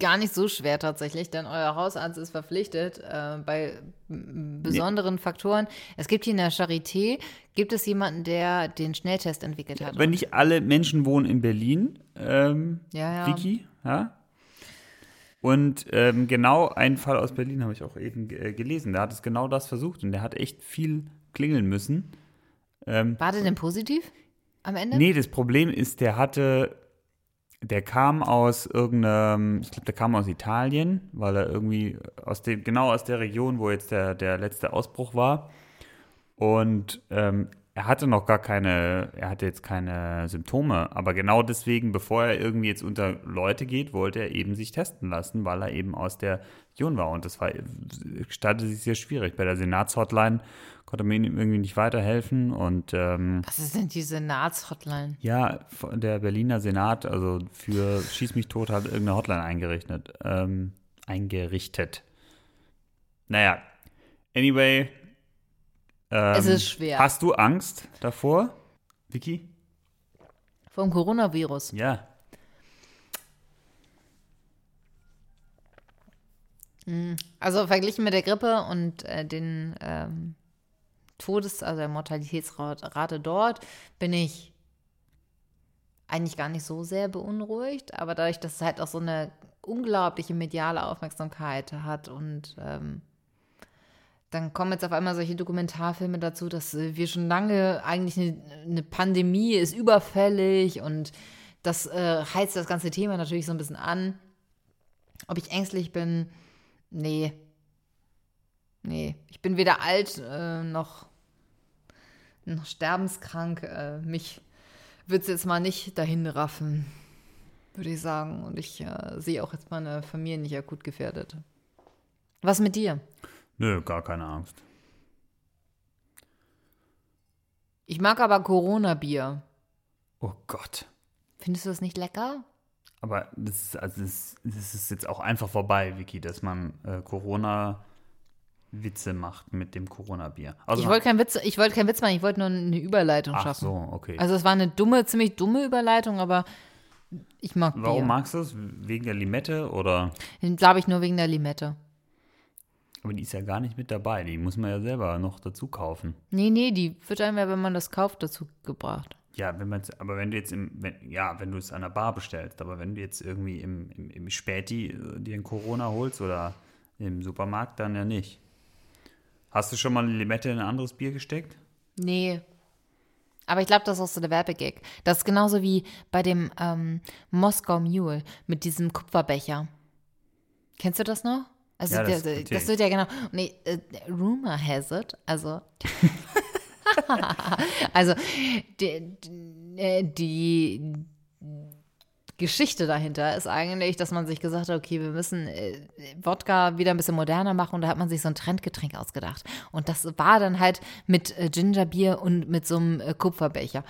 Gar nicht so schwer tatsächlich, denn euer Hausarzt ist verpflichtet äh, bei besonderen nee. Faktoren. Es gibt hier in der Charité, gibt es jemanden, der den Schnelltest entwickelt hat. Wenn nicht alle Menschen wohnen in Berlin, ähm, ja, ja. Vicky, ja? Und ähm, genau einen Fall aus Berlin habe ich auch eben äh, gelesen. Der hat es genau das versucht und der hat echt viel klingeln müssen. Ähm, War der denn positiv am Ende? Nee, das Problem ist, der hatte, der kam aus irgendeinem, ich glaube, der kam aus Italien, weil er irgendwie aus dem, genau aus der Region, wo jetzt der, der letzte Ausbruch war. Und ähm, er hatte noch gar keine, er hatte jetzt keine Symptome, aber genau deswegen, bevor er irgendwie jetzt unter Leute geht, wollte er eben sich testen lassen, weil er eben aus der Region war. Und das war, gestaltete sich sehr schwierig. Bei der Senatshotline konnte man ihm irgendwie nicht weiterhelfen. Und, ähm, Was ist denn die Senatshotline? Ja, der Berliner Senat, also für Schieß mich tot, hat irgendeine Hotline eingerichtet. Ähm, eingerichtet. Naja, anyway, ähm, es ist schwer. Hast du Angst davor, Vicky? Vom Coronavirus? Ja. Hm, also verglichen mit der Grippe und äh, den ähm, Todes-, also der Mortalitätsrate dort, bin ich eigentlich gar nicht so sehr beunruhigt. Aber dadurch, dass es halt auch so eine unglaubliche mediale Aufmerksamkeit hat und ähm, dann kommen jetzt auf einmal solche Dokumentarfilme dazu, dass äh, wir schon lange eigentlich eine, eine Pandemie ist überfällig und das äh, heizt das ganze Thema natürlich so ein bisschen an. Ob ich ängstlich bin? Nee. Nee. Ich bin weder alt äh, noch, noch sterbenskrank. Äh, mich wird es jetzt mal nicht dahin raffen, würde ich sagen. Und ich äh, sehe auch jetzt meine Familie nicht akut gefährdet. Was mit dir? Nö, gar keine Angst. Ich mag aber Corona-Bier. Oh Gott. Findest du das nicht lecker? Aber das ist, also das, das ist jetzt auch einfach vorbei, Vicky, dass man äh, Corona Witze macht mit dem Corona-Bier. Also ich wollte keinen Witz, ich wollte keinen Witz machen, ich wollte nur eine Überleitung ach schaffen. so, okay. Also es war eine dumme, ziemlich dumme Überleitung, aber ich mag Warum Bier. magst du es? Wegen der Limette oder? Glaube ich nur wegen der Limette. Aber die ist ja gar nicht mit dabei. Die muss man ja selber noch dazu kaufen. Nee, nee, die wird einem ja, wenn man das kauft, dazu gebracht. Ja, wenn man aber wenn du jetzt im, wenn, ja, wenn du es an der Bar bestellst, aber wenn du jetzt irgendwie im, im, im Späti äh, dir ein Corona holst oder im Supermarkt, dann ja nicht. Hast du schon mal eine Limette in ein anderes Bier gesteckt? Nee. Aber ich glaube, das ist auch so der Werbegag. Das ist genauso wie bei dem ähm, Moskau Mule mit diesem Kupferbecher. Kennst du das noch? Also Ja, das- der, das wird ja genau. Nee, äh, Rumor has it, also. <laughs> also die, die, die Geschichte dahinter ist eigentlich, dass man sich gesagt hat, okay, wir müssen äh, Wodka wieder ein bisschen moderner machen und da hat man sich so ein Trendgetränk ausgedacht. Und das war dann halt mit äh, Gingerbier und mit so einem äh, Kupferbecher.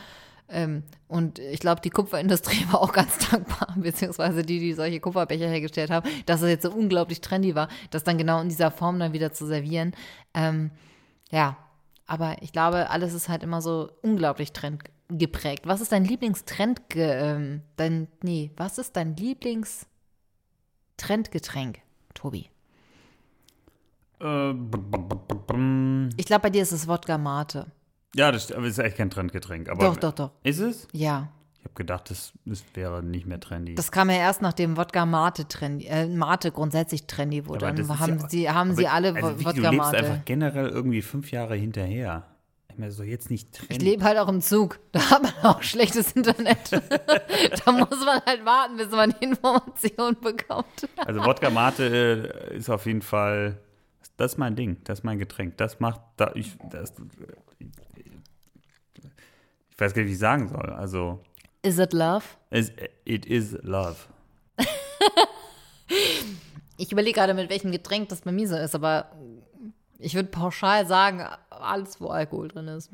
Ähm, und ich glaube, die Kupferindustrie <laughs> war auch ganz dankbar, beziehungsweise die, die solche Kupferbecher hergestellt haben, dass es jetzt so unglaublich trendy war, das dann genau in dieser Form dann wieder zu servieren. Ähm, ja, aber ich glaube, alles ist halt immer so unglaublich trend, geprägt? Was ist dein Lieblingstrend? Ähm, dein, nee, was ist dein Lieblingstrendgetränk, Tobi? Äh, Ich glaube, bei dir ist es Wodka Mate. Ja, das aber ist echt kein Trendgetränk. Aber Doch, doch, doch. Ist es? Ja. Ich habe gedacht, das, das wäre nicht mehr trendy. Das kam ja erst nachdem Wodka Mate trendy, äh, Mate grundsätzlich trendy wurde. Aber das Dann ist haben ja- sie, haben aber- sie alle also, wie, Wodka Du lebst Mate. einfach generell irgendwie fünf Jahre hinterher. Ich meine, so jetzt nicht Ich trendy. lebe halt auch im Zug. <laughs> Da hat man auch schlechtes Internet. <laughs> da muss man halt warten, bis man die Information bekommt. Also Wodka Mate äh, ist auf jeden Fall, das ist mein Ding, das ist mein Getränk. Das macht, da, ich, das, ich weiß gar nicht, wie ich sagen soll. Also, Is it love? es, it is love. Ich überlege gerade, mit welchem Getränk das bei mir so ist, aber ich würde pauschal sagen, alles, wo Alkohol drin ist.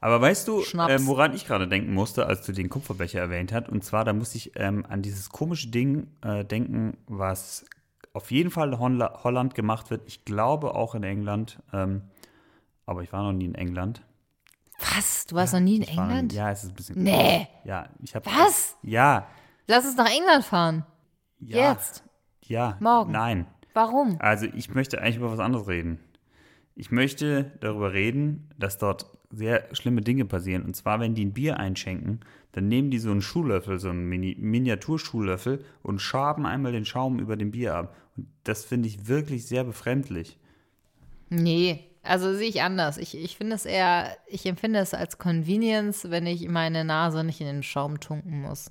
Aber weißt du, ähm, woran ich gerade denken musste, als du den Kupferbecher erwähnt hast? Und zwar, da musste ich ähm, an dieses komische Ding äh, denken, was auf jeden Fall in Holla- Holland gemacht wird. Ich glaube auch in England. Ähm, aber ich war noch nie in England. Was? Du warst noch nie in Ich war England? Ja, es ist ein bisschen. Nee. Ja, ich habe. Was? Ja, Lass uns nach England fahren. ja. Jetzt. Ja. Morgen. Nein. Warum? Also ich möchte eigentlich über was anderes reden. Ich möchte darüber reden, dass dort sehr schlimme Dinge passieren. Und zwar, wenn die ein Bier einschenken, dann nehmen die so einen Schuhlöffel, so einen Mini Miniaturschuhlöffel und schaben einmal den Schaum über dem Bier ab. Und das finde ich wirklich sehr befremdlich. Nee, also sehe ich anders. Ich, ich finde es eher, ich empfinde es als Convenience, wenn ich meine Nase nicht in den Schaum tunken muss.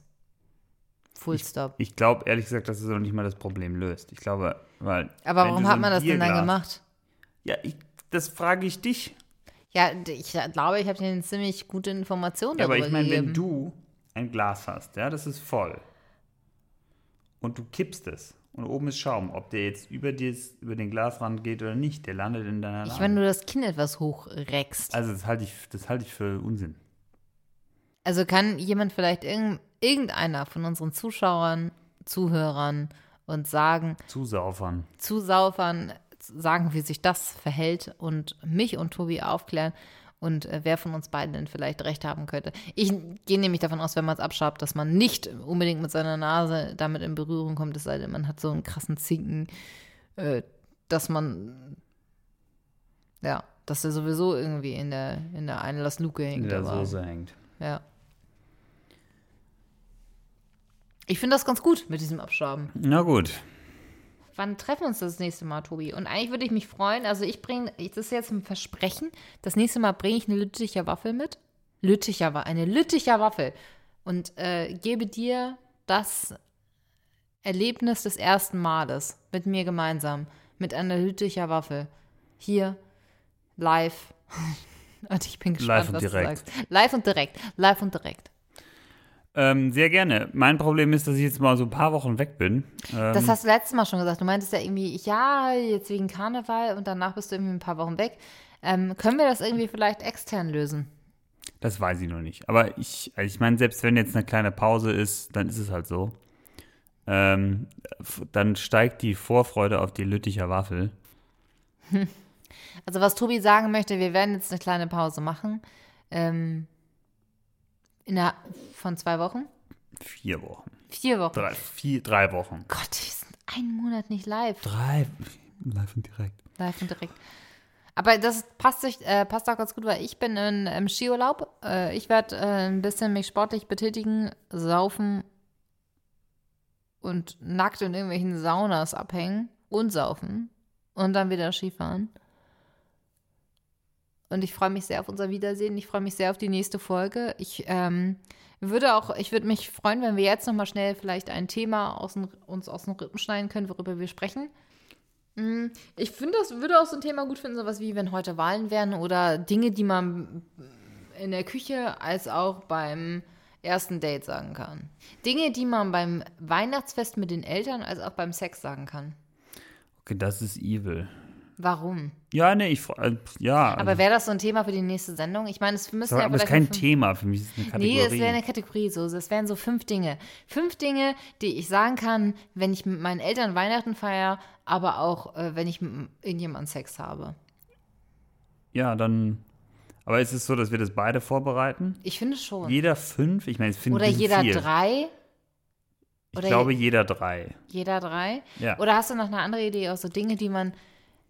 Full stop. Ich glaube ehrlich gesagt, dass es noch nicht mal das Problem löst. Ich glaube, weil. Aber warum so hat man das denn dann gemacht? Ja, ich, das frage ich dich. Ja, ich glaube, ich habe dir eine ziemlich gute Information Ja, aber darüber ich meine, gegeben. wenn du ein Glas hast, ja, das ist voll. Und du kippst es. Und oben ist Schaum. Ob der jetzt über, dies, über den Glasrand geht oder nicht, der landet in deiner ich, Nase. wenn du das Kinn etwas hochreckst. also das halte ich, das halte ich für Unsinn. Also kann jemand vielleicht irgend, irgendeiner von unseren Zuschauern, Zuhörern und sagen, Zusaufern. Zusaufern sagen, wie sich das verhält und mich und Tobi aufklären und äh, wer von uns beiden denn vielleicht recht haben könnte. Ich gehe nämlich davon aus, wenn man es abschabt, dass man nicht unbedingt mit seiner Nase damit in Berührung kommt, es sei denn, man hat so einen krassen Zinken, äh, dass man, ja, dass er sowieso irgendwie in der, in der Einlassluke hängt. In der Soße hängt. Ja. Ich finde das ganz gut mit diesem Abschaben. Na gut. Wann treffen wir uns das nächste Mal, Tobi? Und eigentlich würde ich mich freuen, also ich bringe, das ist jetzt ein Versprechen, das nächste Mal bringe ich eine Lütticher Waffel mit. Lütticher Waffel, eine Lütticher Waffel. Und äh, gebe dir das Erlebnis des ersten Males mit mir gemeinsam, mit einer Lütticher Waffel. Hier, live. <laughs> Und ich bin gespannt, Live und was direkt. du sagst. Live und direkt. Live und direkt. Ähm, sehr gerne. Mein Problem ist, dass ich jetzt mal so ein paar Wochen weg bin. Ähm, Das hast du letztes Mal schon gesagt. Du meintest ja irgendwie, ja, jetzt wegen Karneval und danach bist du irgendwie ein paar Wochen weg. Ähm, können wir das irgendwie vielleicht extern lösen? Das weiß ich noch nicht. Aber ich, also ich meine, selbst wenn jetzt eine kleine Pause ist, dann ist es halt so. Ähm, dann steigt die Vorfreude auf die Lütticher Waffel. <laughs> Also was Tobi sagen möchte, wir werden jetzt eine kleine Pause machen. Ähm, innerhalb von zwei Wochen? Vier Wochen. Vier Wochen. Drei, vier, drei Wochen. Gott, wir sind einen Monat nicht live. Drei. Live und direkt. Live und direkt. Aber das passt, sich, äh, passt auch ganz gut, weil ich bin in, im Skiurlaub. Äh, ich werde äh, ein bisschen mich sportlich betätigen, saufen und nackt in irgendwelchen Saunas abhängen und saufen und dann wieder Skifahren. Und ich freue mich sehr auf unser Wiedersehen. Ich freue mich sehr auf die nächste Folge. Ich ähm, würde auch, ich würde mich freuen, wenn wir jetzt nochmal schnell vielleicht ein Thema aus den, uns aus den Rippen schneiden können, worüber wir sprechen. Mm, Ich finde, das würde auch so ein Thema gut finden, sowas wie wenn heute Wahlen wären oder Dinge, die man in der Küche als auch beim ersten Date sagen kann. Dinge, die man beim Weihnachtsfest mit den Eltern als auch beim Sex sagen kann. Okay, das ist evil. Warum? Ja, nee, ich äh, ja. Aber wäre das so ein Thema für die nächste Sendung? Ich meine, es müssen aber, ja aber es ist kein Thema für mich, es ist eine Kategorie. Nee, es wäre eine Kategorie so. Es wären so fünf Dinge. Fünf Dinge, die ich sagen kann, wenn ich mit meinen Eltern Weihnachten feiere, aber auch, äh, wenn ich mit irgendjemandem Sex habe. ja, dann. Aber ist es so, dass wir das beide vorbereiten? Ich finde schon. Jeder fünf? Ich meine, ich finde Oder jeder viel. drei? Ich Oder glaube, jeder drei. Jeder drei? Ja. Oder hast du noch eine andere Idee, auch so Dinge, die man.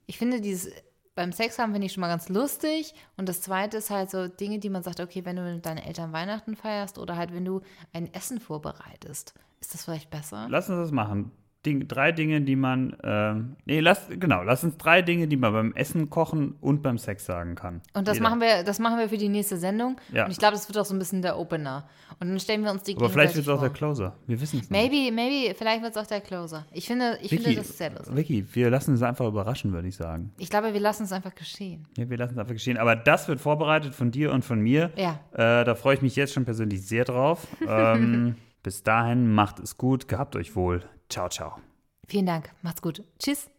Ich finde, dieses beim Sex haben finde ich schon mal ganz lustig. Und das zweite ist halt so Dinge, die man sagt, okay, wenn du mit deinen Eltern Weihnachten feierst oder halt, wenn du ein Essen vorbereitest, ist das vielleicht besser? Lass uns das machen. Ding, drei Dinge, die man. Ähm, nee, lass, genau, lass uns drei Dinge, die man beim Essen, Kochen und beim Sex sagen kann. Und das Jeder. machen wir, das machen wir für die nächste Sendung. Ja. Und ich glaube, das wird auch so ein bisschen der Opener. Und dann stellen wir uns die Aber vielleicht wird es auch der. Closer. Wir wissen es nicht. Maybe, maybe, vielleicht wird es auch der Closer. Ich finde, ich finde Vicky, das sehr lustig. Vicky, wir lassen es einfach überraschen, würde ich sagen. Ich glaube, wir lassen es einfach geschehen. Ja, wir lassen es einfach geschehen. Aber das wird vorbereitet von dir und von mir. Ja. Äh, da freue ich mich jetzt schon persönlich sehr drauf. <laughs> ähm, bis dahin, macht es gut, gehabt euch wohl. Ciao, ciao. Vielen Dank. Macht's gut. Tschüss.